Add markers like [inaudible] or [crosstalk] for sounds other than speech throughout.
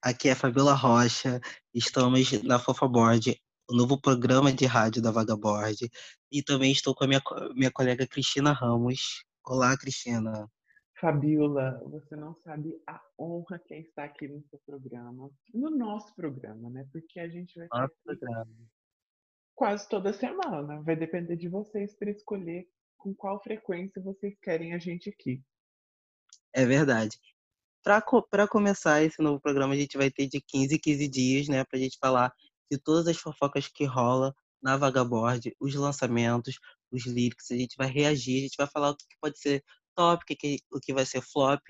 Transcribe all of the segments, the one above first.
Aqui é Fabiola Rocha, estamos na Fofaboard, o novo programa de rádio da Vagaboard, e também estou com a minha, minha colega Cristina Ramos. Olá, Cristina. Fabiola, você não sabe a honra que é estar aqui no seu programa, no nosso programa, né? Porque a gente vai nosso programa. Quase toda semana. Vai depender de vocês para escolher com qual frequência vocês querem a gente aqui. É verdade. Para começar esse novo programa, a gente vai ter de 15 em 15 dias, né, para a gente falar de todas as fofocas que rola na Vagaboard, os lançamentos, os lyrics, a gente vai reagir, a gente vai falar o que pode ser top, o que, o que vai ser flop.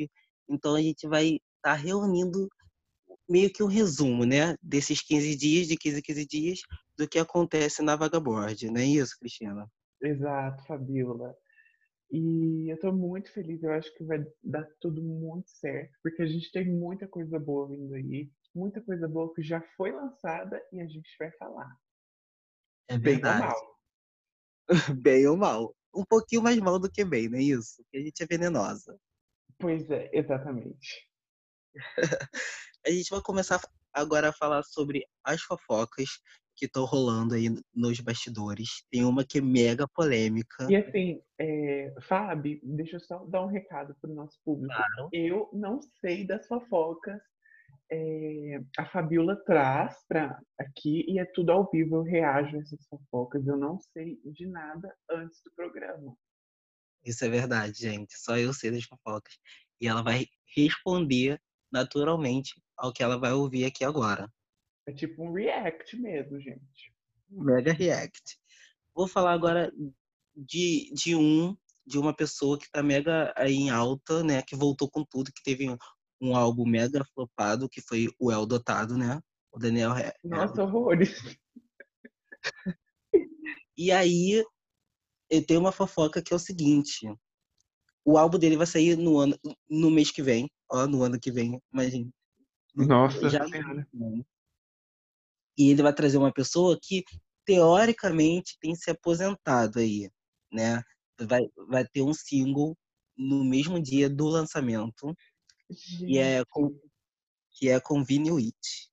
Então a gente vai estar tá reunindo meio que um resumo, né, desses 15 dias, de 15 em 15 dias, do que acontece na Vagaboard, não é isso, Cristina? Exato, Fabiola. E eu tô muito feliz, eu acho que vai dar tudo muito certo, porque a gente tem muita coisa boa vindo aí, muita coisa boa que já foi lançada e a gente vai falar. É verdade. Bem ou mal. [laughs] bem ou mal. Um pouquinho mais mal do que bem, não é isso? Porque a gente é venenosa. Pois é, exatamente. [laughs] a gente vai começar agora a falar sobre as fofocas que estão rolando aí nos bastidores. Tem uma que é mega polêmica. E assim, é, Fábio, deixa eu só dar um recado para o nosso público. Claro. Eu não sei das fofocas. É, a Fabiola traz para aqui e é tudo ao vivo. Eu reajo a essas fofocas. Eu não sei de nada antes do programa. Isso é verdade, gente. Só eu sei das fofocas. E ela vai responder naturalmente ao que ela vai ouvir aqui agora. É tipo um react mesmo, gente. Mega react. Vou falar agora de, de um, de uma pessoa que tá mega aí em alta, né? Que voltou com tudo, que teve um, um álbum mega flopado, que foi o El Dotado, né? O Daniel Nossa, horrores. [laughs] E aí, eu tenho uma fofoca que é o seguinte. O álbum dele vai sair no ano, no mês que vem. Ó, no ano que vem, imagina. Nossa já senhora. E ele vai trazer uma pessoa que, teoricamente, tem se aposentado aí, né? Vai, vai ter um single no mesmo dia do lançamento, que é com, que é com Vini Witt.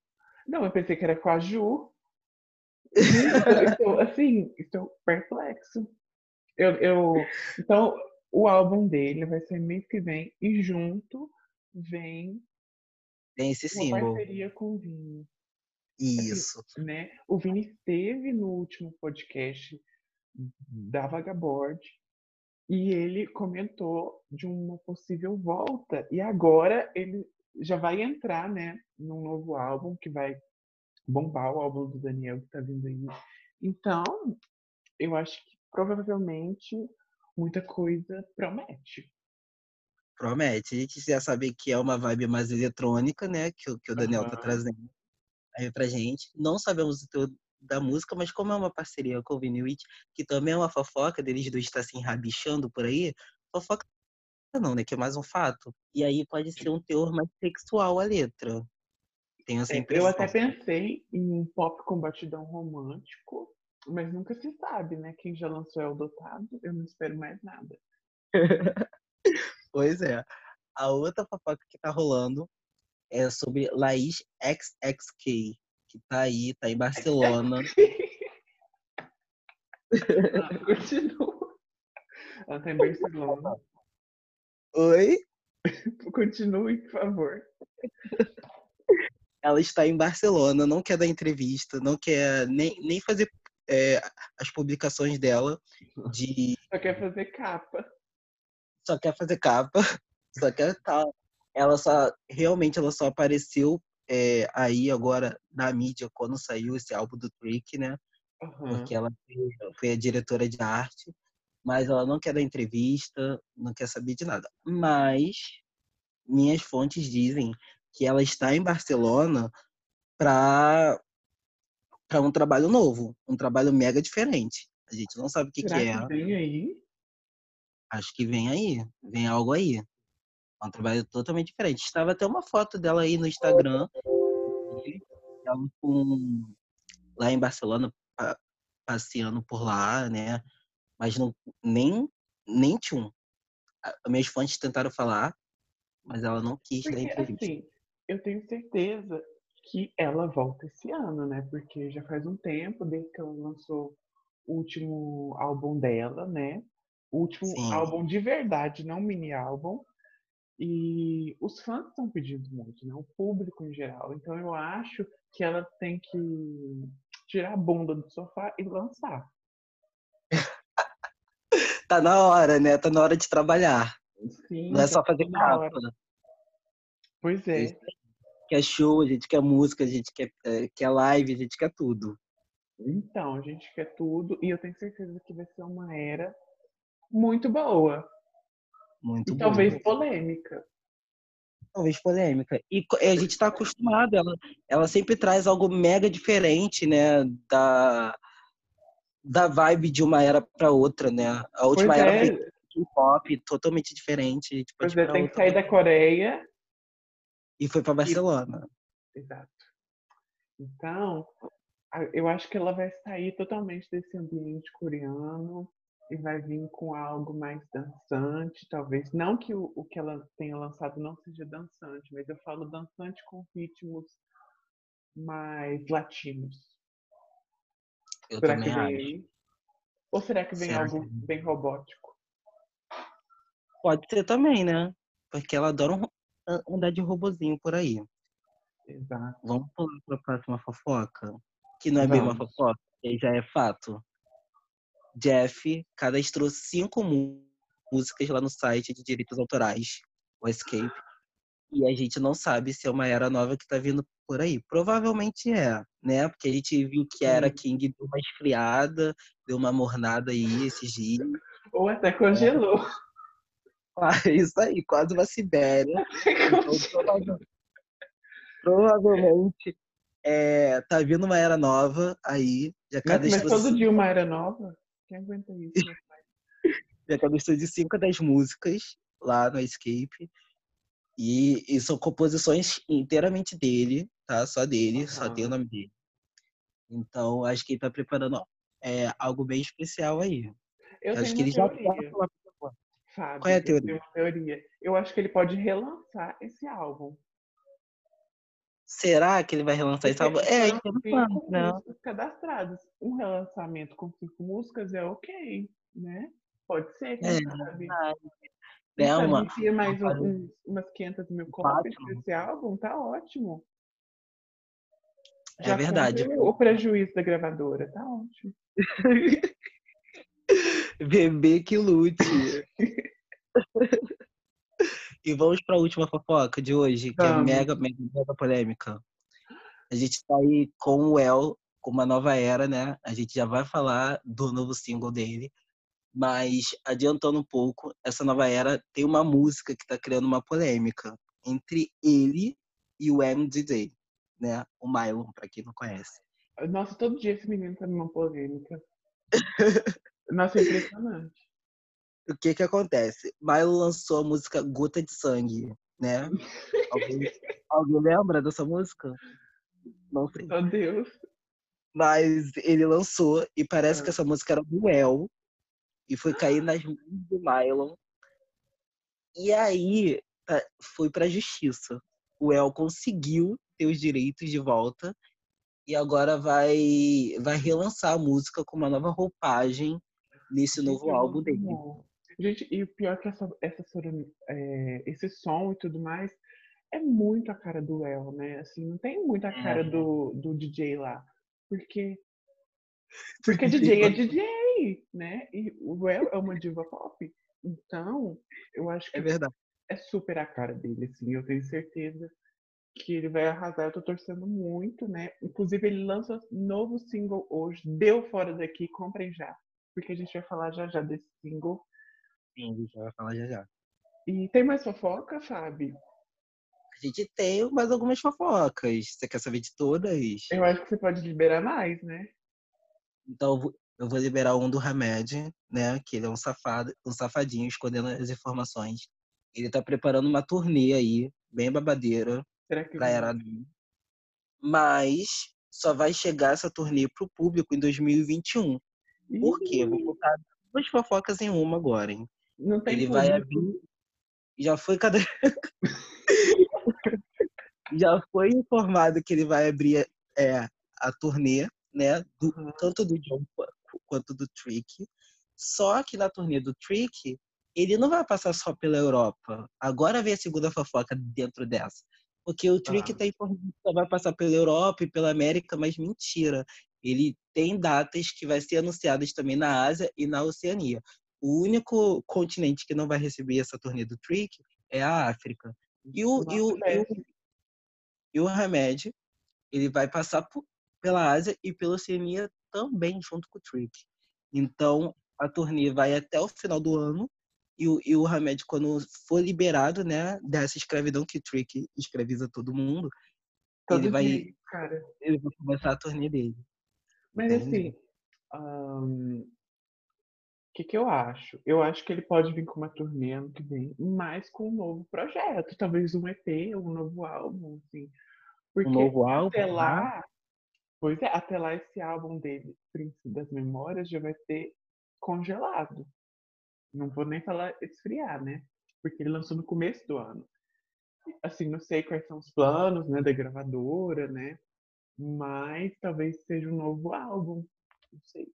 Não, eu pensei que era com a Ju. estou, assim, estou perplexo. Eu, eu, então, o álbum dele vai ser mês que vem e junto vem tem esse uma símbolo. parceria com o Vini. Isso. Assim, né? O Vini esteve no último podcast da Vagabord e ele comentou de uma possível volta. E agora ele já vai entrar, né, num novo álbum que vai bombar o álbum do Daniel que tá vindo aí. Então, eu acho que provavelmente muita coisa promete. Promete. A gente já sabe que é uma vibe mais eletrônica, né, que, que o Daniel uhum. tá trazendo pra gente. Não sabemos o teu da música, mas como é uma parceria com o Vinuit, que também é uma fofoca deles dois estar se enrabichando por aí, fofoca não, né? Que é mais um fato. E aí pode ser um teor mais sexual a letra. Tenho essa impressão. Eu até pensei em um pop com batidão romântico, mas nunca se sabe, né? Quem já lançou é o Dotado, eu não espero mais nada. [laughs] pois é. A outra fofoca que tá rolando é sobre Laís XXK, que tá aí, tá em Barcelona. [laughs] ah, continua. Ela tá em Barcelona. Oi? Continue, por favor. Ela está em Barcelona, não quer dar entrevista, não quer nem, nem fazer é, as publicações dela de. Só quer fazer capa. Só quer fazer capa. [laughs] Só quer tal. Ela só realmente ela só apareceu é, aí agora na mídia quando saiu esse álbum do Trick, né? Uhum. Porque ela foi a diretora de arte, mas ela não quer dar entrevista, não quer saber de nada. Mas minhas fontes dizem que ela está em Barcelona para para um trabalho novo, um trabalho mega diferente. A gente não sabe o que, Será que é. Que vem aí? Acho que vem aí, vem algo aí. É um trabalho totalmente diferente. Estava até uma foto dela aí no Instagram, ela com, lá em Barcelona, passeando por lá, né? Mas não, nem, nem tchum. Meus fãs tentaram falar, mas ela não quis Porque, dar entrevista. assim, eu tenho certeza que ela volta esse ano, né? Porque já faz um tempo desde que ela lançou o último álbum dela, né? O último Sim. álbum de verdade, não mini álbum. E os fãs estão pedindo muito, né? O público em geral. Então eu acho que ela tem que tirar a bunda do sofá e lançar. [laughs] Tá na hora, né? Tá na hora de trabalhar. Sim, Não é tá só fazer na hora. capa. Pois É é. isso aí. Quer show, a gente quer música, a gente quer, eh, quer live, a gente quer tudo. Então, a gente quer tudo e eu tenho certeza que vai ser uma era muito boa. Muito E bom. talvez polêmica. Talvez polêmica. E a gente tá acostumado, ela, ela sempre traz algo mega diferente, né? Da, da vibe de uma era pra outra, né? A última Pois era é, foi K-pop, totalmente diferente. Pode pois é, tem que sair da Coreia. E foi pra Barcelona. Exato. Então, eu acho que ela vai sair totalmente desse ambiente coreano e vai vir com algo mais dançante, talvez. Não que o, o que ela tenha lançado não seja dançante, mas eu falo dançante com ritmos mais latinos. Eu será também que vem acho. aí? Ou será que vem Será algo que bem robótico? Pode ser também, né? Porque ela adora um- a- andar de robozinho por aí. Exato. Vamos pular pra próxima fofoca? Que não é bem uma Vamos. fofoca, que já é fato. Jeff cadastrou cinco mú- músicas lá no site de direitos autorais, o Escape. E a gente não sabe se é uma era nova que tá vindo por aí. Provavelmente é, né? Porque a gente viu que a era. King deu uma esfriada, deu uma mornada aí esses dias. Ou até congelou. Ah, isso aí, quase uma Sibéria. Então, prova- provavelmente é, tá vindo uma era nova aí. Já Mas, mas cadastrou, todo dia uma era nova? Quem aguenta isso? [laughs] meu pai? já cadastrou de cinco das músicas lá no Escape. E, e são composições inteiramente dele, tá? Só dele, só tem o nome dele. Então, acho que ele tá preparando ó, é, algo bem especial aí. Eu acho tenho que uma ele já teoria, tá Fábio. Qual é a eu teoria? tenho uma teoria. Eu acho que ele pode relançar esse álbum. Será que ele vai relançar esse álbum? É, foram interessante, cinco né? músicas cadastradas. Um relançamento com cinco músicas é ok, né? Pode ser, quem É, sabe? É sabe uma, mais um- uma- umas 500 mil cópias desse álbum, tá ótimo. É Já verdade. conta O prejuízo da gravadora, tá ótimo. [laughs] Bebê que lute. [laughs] e vamos para a última fofoca de hoje, que é mega, mega, mega polêmica. A gente tá aí com o El, com uma nova era, né? A gente já vai falar do novo single dele. Mas, adiantando um pouco, essa nova era tem uma música que tá criando uma polêmica entre ele e o MDJ, né? O Mylon, para quem não conhece. Nossa, todo dia esse menino tá numa polêmica. [laughs] Nossa, é impressionante. O que que acontece? Milo lançou a música Gota de Sangue, né? [laughs] Alguém, alguém lembra dessa música? Não sei. Meu Deus. Mas ele lançou e parece Ah. que essa música era do El e foi cair nas mãos do Mylon. E aí tá- foi pra justiça. O El conseguiu ter os direitos de volta e agora vai, vai relançar a música com uma nova roupagem nesse novo eu álbum dele. Gente, e o pior é que essa, essa é, esse som e tudo mais é muito a cara do El, né? Assim, não tem muito a cara É. do, do DJ lá. Porque, [laughs] porque DJ é DJ, né? E o El é uma diva pop. Então, eu acho que É verdade. é super a cara dele, assim. Eu tenho certeza que ele vai arrasar. Eu tô torcendo muito, né? Inclusive, ele lança novo single hoje. Deu fora daqui, comprem já. Porque a gente vai falar já já desse single. Sim, a gente vai falar já já. E tem mais fofoca, Fábio? A gente tem mais algumas fofocas. Você quer saber de todas? Eu acho que você pode liberar mais, né? Então eu vou- liberar um do Hamed, né? Que ele é um safado, um safadinho escondendo as informações. Ele tá preparando uma turnê aí, bem babadeira, Será que pra era. Mas só vai chegar essa turnê pro público em 2021. Por quê? Vou contar duas fofocas em uma agora, hein? Não tem Ele público. vai abrir. Já foi cada. [laughs] Já foi informado que ele vai abrir é, a turnê, né? do- tanto do John qu- quanto do Trick. Só que na turnê do Trick, ele não vai passar só pela Europa. Agora vem a segunda fofoca dentro dessa. Porque o Trick Ah. tá informando que só vai passar pela Europa e pela América, mas mentira. Ele tem datas que vai ser anunciadas também na Ásia e na Oceania. O único continente que não vai receber essa turnê do Trick é a África. E o, e o, e o, e o Hamed, ele vai passar por- pela Ásia e pela Oceania também, junto com o Trick. Então, a turnê vai até o final do ano. E o, e o Hamed, quando for liberado, né, dessa escravidão que o Trick escraviza todo mundo, Todo ele vai- dia, ele vai começar a turnê dele. Mas Entendi. assim, que, que eu acho? Eu acho que ele pode vir com uma turnê ano que vem, mas com um novo projeto, talvez um EP, um novo álbum, assim. Porque Um novo álbum. até né? lá, pois é, até lá esse álbum dele, Príncipe das Memórias, já vai ter congelado. Não vou nem falar esfriar, né? Porque ele lançou no começo do ano. Assim, não sei quais são os planos, né, da gravadora, né? Mas talvez seja um novo álbum. Não sei.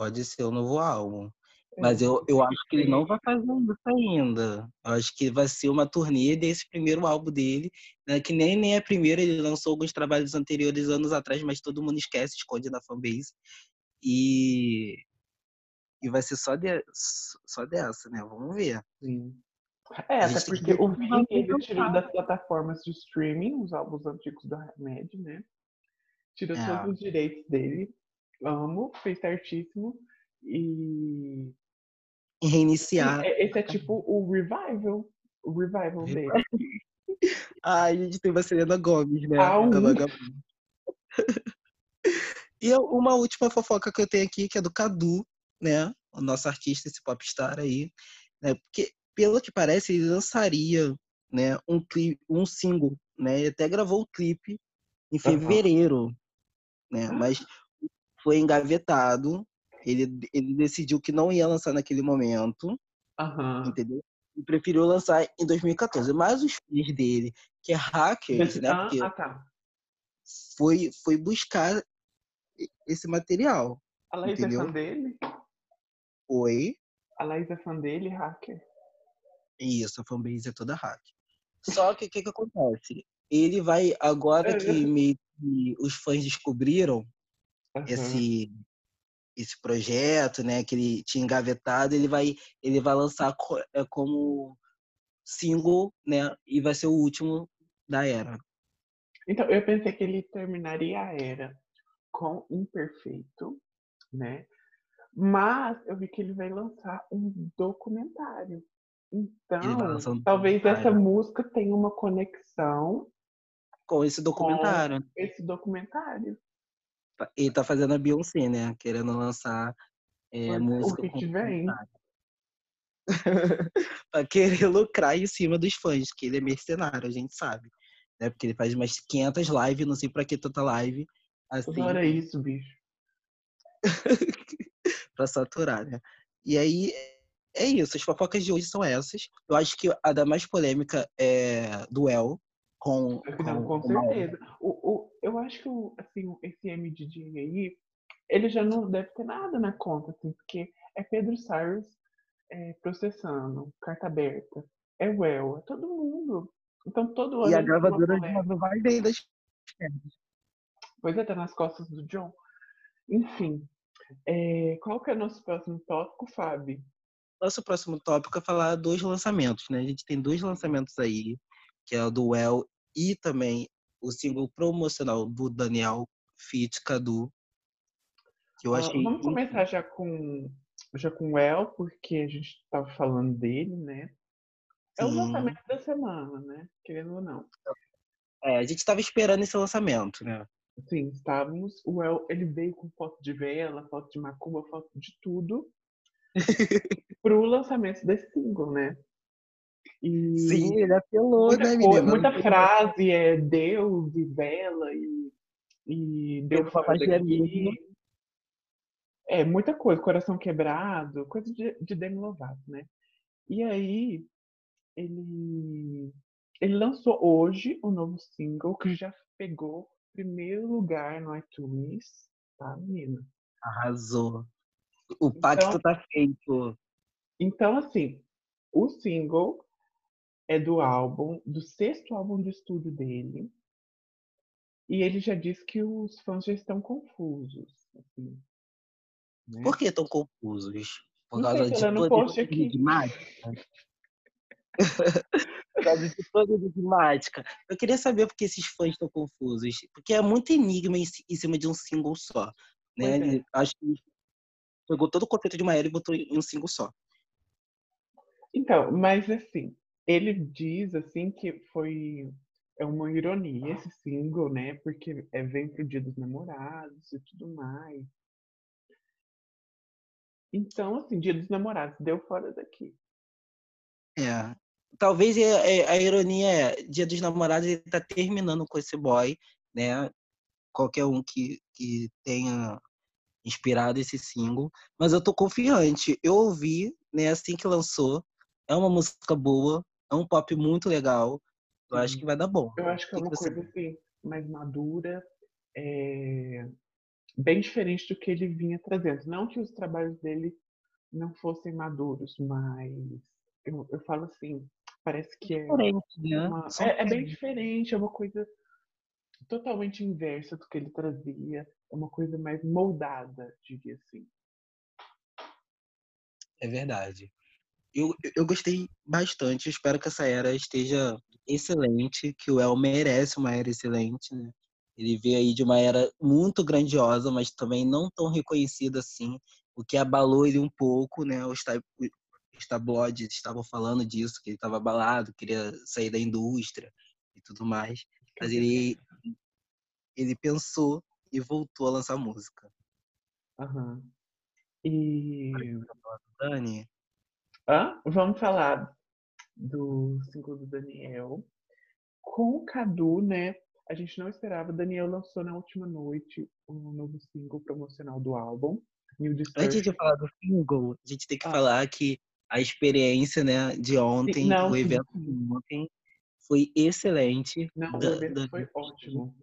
Pode ser o novo álbum. É, Mas eu, eu acho que ele não vai fazer isso ainda. Eu acho que vai ser uma turnê desse primeiro álbum dele, né? Que nem, nem é primeiro, ele lançou alguns trabalhos anteriores anos atrás, mas todo mundo esquece, esconde na fanbase. E, e vai ser só, de, só dessa, né? Vamos ver. Sim. É, até porque o Vini ele tirou das plataformas de streaming os álbuns antigos do Hamed, né? Tirou É. todos os direitos dele. Amo, fez certíssimo. E E reiniciar. é- esse é tipo o revival. O revival dele. [laughs] Ah, a gente tem uma Selena Gomes, né? Vagabunda. [laughs] E uma última fofoca que eu tenho aqui, que é do Cadu, né? O nosso artista, esse popstar aí. Né? Porque, pelo que parece, ele lançaria né, um, clipe, um single, né? Ele até gravou o clipe em fevereiro, né? Mas foi engavetado. Ele, ele decidiu que não ia lançar naquele momento, Aham. entendeu? E preferiu lançar em 2014. Mas os filhos dele, que é hackers, né? Ah, Porque ah, tá. foi, foi buscar esse material. A Laís Entendeu? é fã dele? Foi A Laís é fã dele, hacker? isso, a fanbase é toda hack. Só que o que, que acontece? Ele vai, agora que meio que os fãs descobriram Aham. esse, esse projeto, né, que ele tinha engavetado, ele vai, ele vai lançar é, como single, né, e vai ser o último da era. Então, eu pensei que ele terminaria a era com Imperfeito, né? Mas eu vi que ele vai lançar um documentário. Então, um talvez essa documentário. música tenha uma conexão Com esse documentário. com esse documentário. Ele tá fazendo a Beyoncé, né, querendo lançar é, é, o música que vem? [laughs] pra querer [laughs] lucrar em cima dos fãs, que ele é mercenário, a gente sabe. Né? Porque ele faz umas 500 lives, não sei pra que tanta live, assim, Toda hora é isso, bicho. [laughs] pra saturar, né? E aí, é isso, as fofocas de hoje são essas. Eu acho que a da mais polêmica é do El, com, Não, com com certeza. O, o, eu acho que o, assim, esse MDJ aí, ele já não deve ter nada na conta, assim, porque é Pedro Cyrus é, processando, carta aberta, é Well, é todo mundo. Então todo ano E a uma gravadora não vai bem das Pois é, tá nas costas do John. Enfim, é, qual que é o nosso próximo tópico, Fábio? Nosso próximo tópico é falar dos lançamentos, né? A gente tem dois lançamentos aí, que é o do El e também o single promocional do Daniel Fit Cadu, que eu Ah, achei vamos começar já com já com o El, porque a gente estava falando dele, né? É o lançamento da semana, né? Querendo ou não. É, a gente estava esperando esse lançamento, né? Sim, estávamos. O El, ele veio com foto de vela, foto de macumba, foto de tudo [laughs] pro lançamento desse single, né? E Sim, ele apelou, muita, né, menina? muita frase é Deus e vela e, e Deus daqui. mesmo. É, muita coisa, coração quebrado, coisa de, de Demi Lovato, né? E aí, ele, ele lançou hoje um novo single que já pegou primeiro lugar no iTunes, tá, menina? Arrasou. O pacto então, tá feito. Então, assim, o single é do álbum, do sexto álbum de estúdio dele. E ele já disse que os fãs já estão confusos. Assim, né? Por que estão confusos? Por causa de aqui. de mágica? [laughs] Por causa de toda de mágica. Eu queria saber por que esses fãs estão confusos. Porque é muito enigma em, cima de um single só. Né? É. Acho que pegou todo o conceito de uma era e botou em um single só. Então, mas assim, ele diz assim que foi é uma ironia esse single, né? Porque é vem pro Dia dos Namorados e tudo mais. Então, assim, Dia dos Namorados deu fora daqui. É. Talvez a, é, é, a ironia é Dia dos Namorados ele tá terminando com esse boy, né? Qualquer um que, que tenha inspirado esse single, mas eu tô confiante. Eu ouvi, né, assim que lançou. É uma música boa, é um pop muito legal. Eu acho que vai dar bom. Eu acho que, é uma coisa assim, mais madura, é... bem diferente do que ele vinha trazendo. Não que os trabalhos dele não fossem maduros, mas eu, eu falo assim, parece que é, né? uma... é, é bem diferente, é uma coisa totalmente inversa do que ele trazia, é uma coisa mais moldada, diria assim. É verdade eu, eu gostei bastante. espero que essa era esteja excelente, que o El merece uma era excelente, né? Ele veio aí de uma era muito grandiosa, mas também não tão reconhecida assim, o que abalou ele um pouco, né? Os, os tabloides estavam falando disso, que ele estava abalado, queria sair da indústria e tudo mais. Mas ele, ele pensou e voltou a lançar música. Aham. E. Dani, Vamos falar do single do Daniel. Com o Cadu, né? A gente não esperava. Daniel lançou na última noite um novo single promocional do álbum. New Antes de falar do single, a gente tem que ah. falar que a experiência né, de ontem, não, o evento de ontem, foi excelente. Não, da, o evento da... foi ótimo.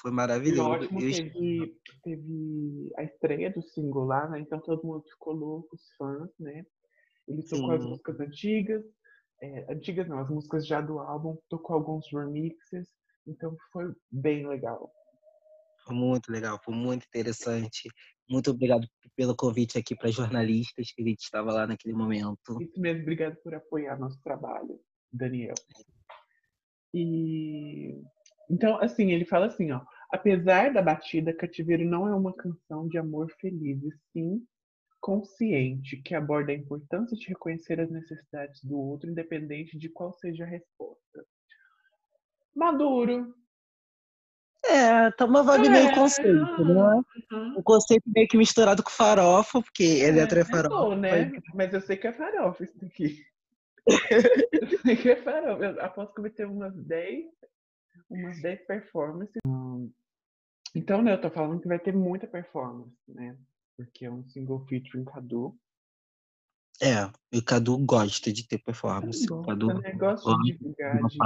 Foi maravilhoso. Foi ótimo, teve, teve a estreia do single lá, né? Então todo mundo ficou louco, os fãs, né? Ele tocou Sim. as músicas antigas, é, antigas não, as músicas já do álbum, tocou alguns remixes, então foi bem legal. Foi muito legal, foi muito interessante. Muito obrigado pelo convite aqui para jornalistas que a gente estava lá naquele momento. Isso mesmo, obrigado por apoiar nosso trabalho, Daniel. E então, assim, ele fala assim, ó, apesar da batida, Cativeiro não é uma canção de amor feliz, e sim consciente que aborda a importância de reconhecer as necessidades do outro, independente de qual seja a resposta. Maduro. É, tá uma vibe é, meio conceito, né? Uhum. O conceito meio que misturado com farofa, porque ele é, é farofa. né? Mas eu sei que é farofa isso aqui. [laughs] eu sei que é farofa. Eu aposto que vai ter umas 10, umas 10 performances. Então, né, eu tô falando que vai ter muita performance, né? Porque é um single featuring Cadu. É, o Cadu gosta de ter performance. o Cadu né? gosta de divulgar, de,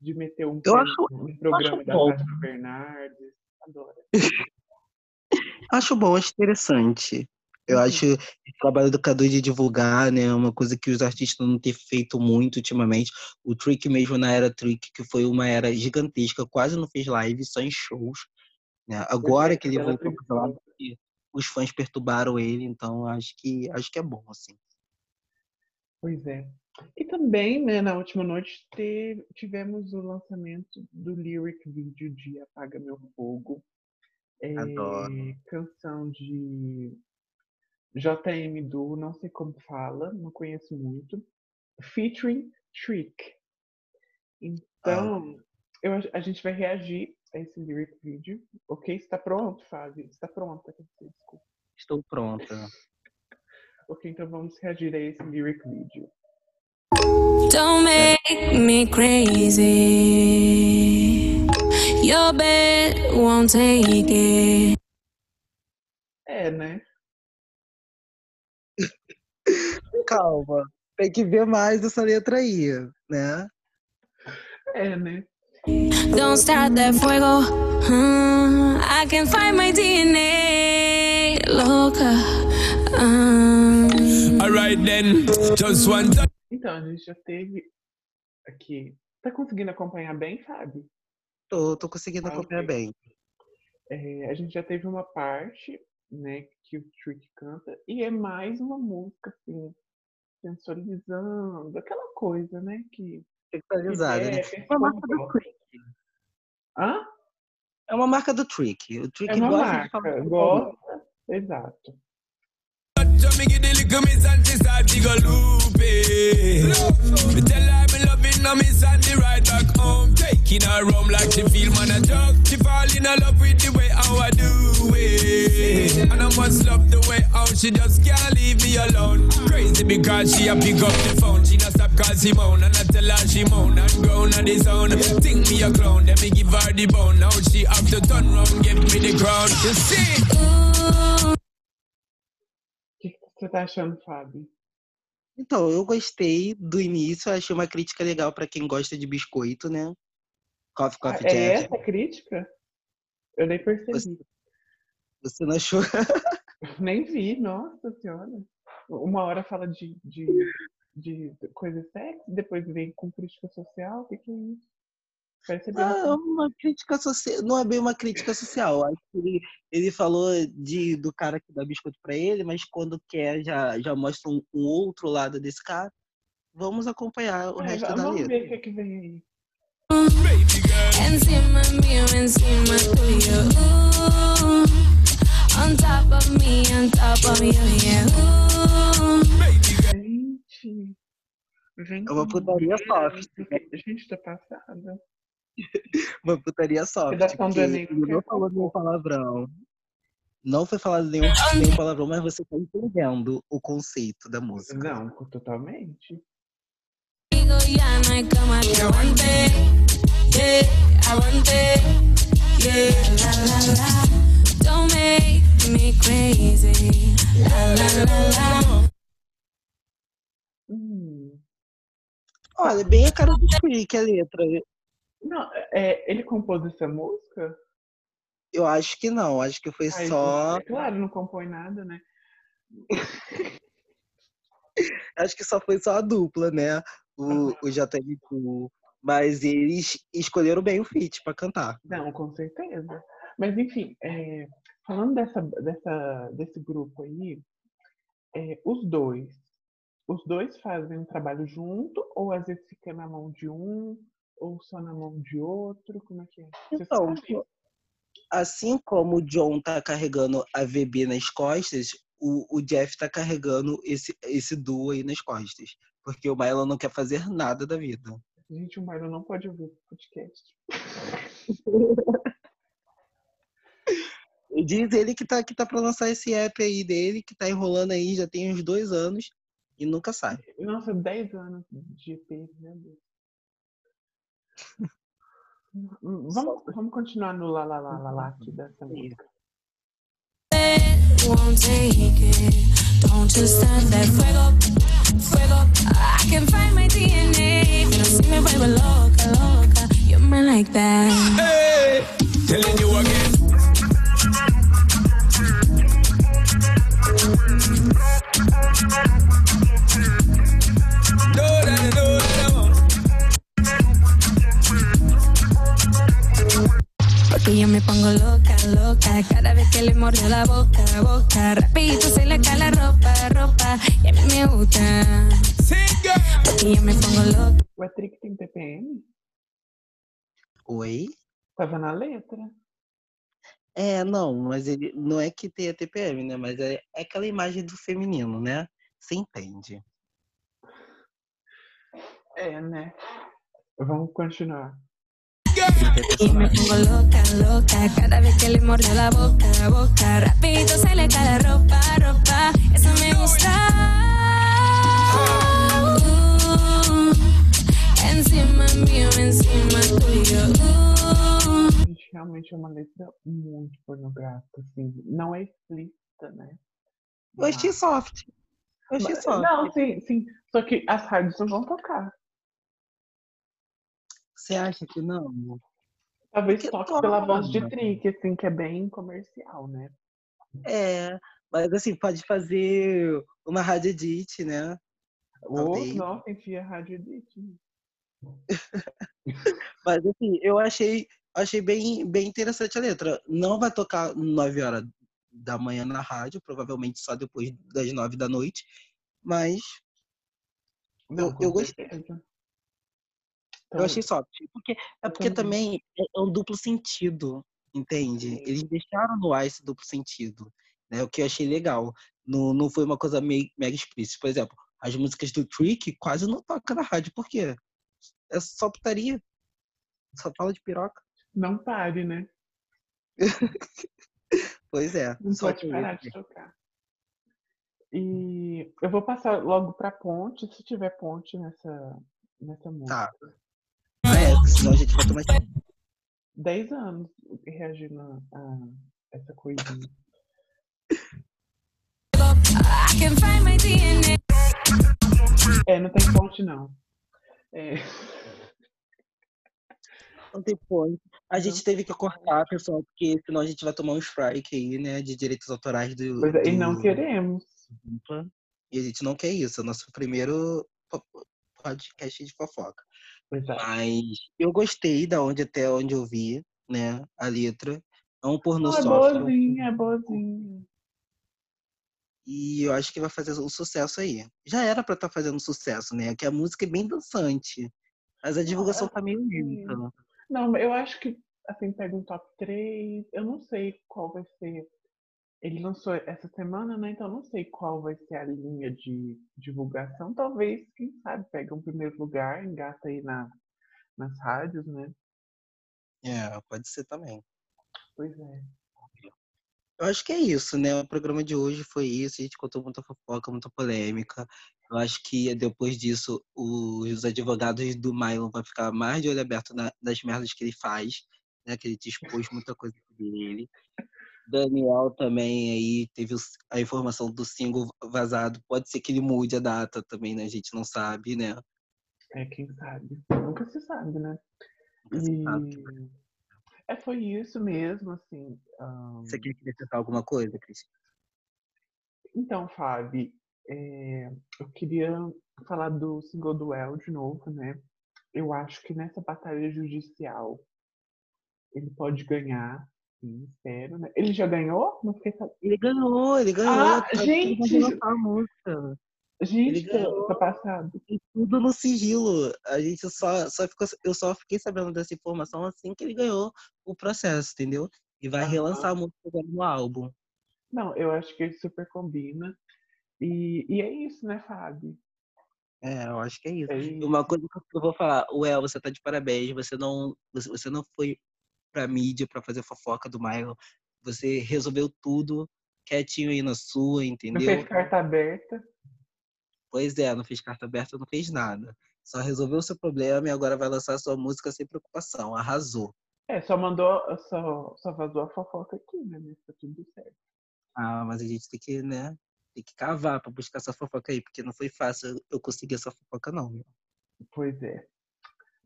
de, meter um eu acho, no programa acho da Fátima Bernardes. Adoro. [laughs] acho bom, acho interessante. Eu uhum. acho o trabalho do Cadu de divulgar, né, uma coisa que os artistas não têm feito muito ultimamente. O Trick mesmo na era Trick, que foi uma era gigantesca, quase não fez live, só em shows. Né? Agora que ele voltou para lá, os fãs perturbaram ele, então acho que acho que é bom assim. Pois é. E também, né, na última noite teve, tivemos o lançamento do lyric vídeo de Apaga Meu Fogo. É, Adoro. Canção de JM Du, não sei como fala, não conheço muito. Featuring Trick. Então, ah. eu, a gente vai reagir esse lyric video. Ok? Está pronto, Fábio? Está pronta? Desculpa. Estou pronta. [laughs] ok, então vamos reagir a esse lyric video. Don't make me crazy. Your bed won't take it. É, né? [laughs] Calma. Tem que ver mais essa letra aí, né? É, né? Don't start that fuego. Hmm, I can find my DNA. Loca. Um, Alright then, just one touch. Então, a gente já teve aqui. Tá conseguindo acompanhar bem, Fábio? Tô, tô conseguindo Ah, acompanhar ok. bem. É, a gente já teve uma parte, né, que o Trick canta, e é mais uma música, assim, sensualizando, aquela coisa, né, que... Sexualizada, né? que É uma marca do. Trick. Hã? É uma marca do Trick. O Trick É uma gosta marca, gosta, exato. Me tell me love it, now me send the right back home. Taking her home like she feel man a drug. She fall in love with the way how I do it. And I must love the way how she just can't leave me alone. Crazy because she a pick up the phone. She not stop call Simone and I tell her she moan and groan on the sound. Think me a clown, then me give her the bone. Now she have to turn round, give me the crown. You see? ooh, O que, Então, eu gostei do início, achei uma crítica legal pra quem gosta de biscoito, né? Coffee, Ah, coffee, é Jack. essa a crítica? Eu nem percebi. Você- Você não achou? [laughs] Nem vi, nossa senhora. Uma hora fala de, de, de coisa sexy, depois vem com crítica social. O que, que é isso? Percebeu? Ah, é uma crítica social. Não é bem uma crítica social. Acho que ele, ele falou de, do cara que dá biscoito pra ele, mas quando quer já, já mostra um, um outro lado desse cara. Vamos acompanhar o É, resto va- da vamos letra. ver o que, que vem aí. Gente. Vem É uma putaria soft. Gente, tá passada. [laughs] Uma putaria soft. Ele não falou nenhum palavrão. Não foi falado nenhum, nenhum palavrão, mas você tá entendendo o conceito da música. Não, totalmente. Hum. Olha, bem a cara do Trick a letra. Não, é, ele compôs essa música? Eu acho que não, acho que foi Ai, só. É claro, não compõe nada, né? [laughs] Acho que só foi só a dupla, né? O, o JM. Mas eles escolheram bem o feat pra cantar. Não, com certeza. Mas enfim, é, falando dessa, dessa, desse grupo aí, é, os dois, os dois fazem um trabalho junto, ou às vezes fica na mão de um, ou só na mão de outro, como é que é? Você Então, sabe? assim como o John tá carregando a VB nas costas, o, o Jeff tá carregando esse, esse duo aí nas costas. Porque o Milo não quer fazer nada da vida. Gente, o Marlon não pode ouvir esse podcast. [laughs] Diz ele que tá, que tá pra lançar esse app aí dele, que tá enrolando aí já tem uns dois anos e nunca sai. Nossa, 10 anos de EP, meu Deus. Vamos, vamos continuar no lá, lá, lá, lá, lá aqui dessa música. Won't take it. Don't you start that fuego, fuego. I can find my DNA. You see me, baby, loca, loca. You're me like that. Hey, telling you again. Do Porque yo me pongo loca, loca. Cada vez que le mordo la boca, boca. Rapidito se le cae la ropa, ropa. Y a mí me gusta. Porque yo me pongo loca. O Etrick tem TPM? Oi? Tava na letra. É, não, mas ele não é que tenha TPM, né? Mas é, é aquela imagem do feminino, né? Você entende. É, né? Vamos continuar. Y me pongo loca, loca. Cada vez que le mordo la boca, boca. Rapidito se le cae la ropa, ropa. Eso me gusta. Uh, encima mío, encima tuyo. Uh. Gente, realmente é uma letra muito pornográfica, assim. Não é explícita, Eu achei soft. Eu achei Mas- soft. Não, sim, sim. Só que as rádios não vão tocar. Você acha que não? Talvez Porque toque pela voz de. Trick, assim, que é bem comercial, né? É, mas assim, pode fazer uma rádio edit, né? Ou, nossa, enfia rádio edit. [laughs] Mas assim, eu achei, achei bem, bem interessante a letra. Não vai tocar 9 horas da manhã na rádio, provavelmente só depois das 9 da noite. Mas Não, Eu- eu gostei. certeza. Eu Então, achei soft. Porque, é porque também. é é um duplo sentido, entende? Eles deixaram no ar esse duplo sentido, né? O que eu achei legal. Não, não foi uma coisa meio, mega explícita. Por exemplo, as músicas do Trick quase não tocam na rádio. Por quê? É só putaria. Só fala de piroca. Não pare, né? [laughs] Pois é. Não só pode parar de tocar. E eu vou passar logo pra ponte, se tiver ponte nessa, nessa música. Tá. Senão a gente vai tomar. 10 anos reagindo a, a essa coisinha. É, não tem ponte, não. É, Não tem ponto. A gente teve que cortar, pessoal, porque senão a gente vai tomar um strike aí, né? De direitos autorais do. pois é, e não queremos. E a gente não quer isso. É o nosso primeiro po- podcast de fofoca. Exato. Mas eu gostei da onde até onde eu vi, né? A letra. É um pornô é soft. boazinha, é boazinha. E eu acho que vai fazer um sucesso aí. Já era pra estar fazendo sucesso, né? Que a música é bem dançante. Mas a divulgação é- tá meio lenta. Não, eu acho que, assim, pega um top 3. Eu não sei qual vai ser. Ele lançou essa semana, né? Então não sei qual vai ser a linha de divulgação. Talvez, quem sabe, pega um primeiro lugar, engata aí na, nas rádios, né? É, pode ser também. Pois é. Eu acho que é isso, né? O programa de hoje foi isso. A gente contou muita fofoca, muita polêmica. Eu acho que depois disso, os advogados do Mylon vão ficar mais de olho aberto na- nas merdas que ele faz, né? Que ele te expôs muita coisa dele. Daniel também aí teve a informação do single vazado. Pode ser que ele mude a data também, né? A gente não sabe, né? É, quem sabe. Nunca se sabe, né? Nunca se sabe. É, foi isso mesmo, assim. ahn, Você quer acrescentar alguma coisa, Cris? Então, Fábio, é, eu queria falar do single do El de novo, né? Eu acho que nessa batalha judicial ele pode ganhar, sim, espero, né? Ele já ganhou? Não fiquei sabendo. Ele ganhou, ele ganhou. Ah, tá- gente! ele lançar a música. Gente, ganhou. tá passado. E tudo no sigilo. A gente só, só ficou, eu só fiquei sabendo dessa informação assim que ele ganhou o processo, entendeu? E vai Aham. relançar a música no álbum. Não, eu acho que ele super combina. E, e é isso, né, Fábio? É, eu acho que é isso. É isso. uma coisa que eu vou falar, o El, você tá de parabéns. Você não, você não foi pra mídia pra fazer fofoca do Michael. Você resolveu tudo quietinho aí na sua, Não entendeu? fez carta aberta. Pois é, não fez carta aberta, não fez nada. Só resolveu o seu problema e agora vai lançar a sua música sem preocupação. Arrasou. É, só mandou, só, só vazou a fofoca aqui, né? Tá tudo certo. Ah, mas a gente tem que, né? Tem que cavar pra buscar essa fofoca aí, porque não foi fácil eu conseguir essa fofoca, não. Meu. Pois é.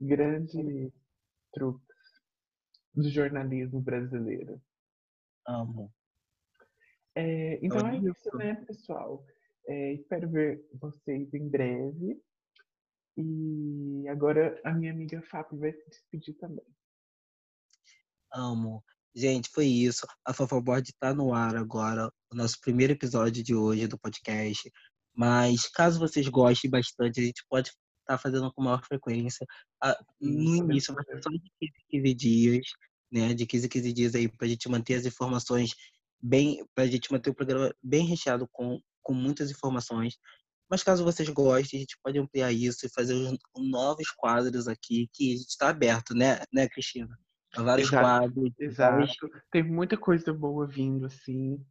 Grande truques do jornalismo brasileiro. Amo. É, então é Olha isso, isso. né, pessoal? É, espero ver vocês em breve. E agora a minha amiga Fábio vai se despedir também. Amo. Gente, foi isso. A Fofoboard tá no ar agora, o nosso primeiro episódio de hoje do podcast. Mas caso vocês gostem bastante, a gente pode estar fazendo com maior frequência. No início vai ser só de 15 em 15 dias, né? De 15 em 15 dias aí, pra gente manter as informações bem. pra gente manter o programa bem recheado com, com muitas informações. Mas caso vocês gostem, a gente pode ampliar isso e fazer os novos quadros aqui, que a gente está aberto, né, né, Cristina? A vários Exato, quadros. Exato. Tem muita coisa boa vindo, assim.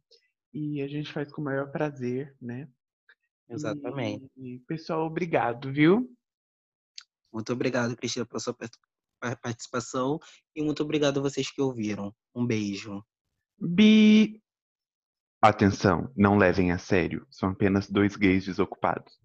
E a gente faz com o maior prazer, né? Exatamente. E, pessoal, obrigado, viu? Muito obrigado, Cristina, pela sua participação e muito obrigado a vocês que ouviram. Um beijo. Bi. Atenção, não levem a sério. São apenas dois gays desocupados.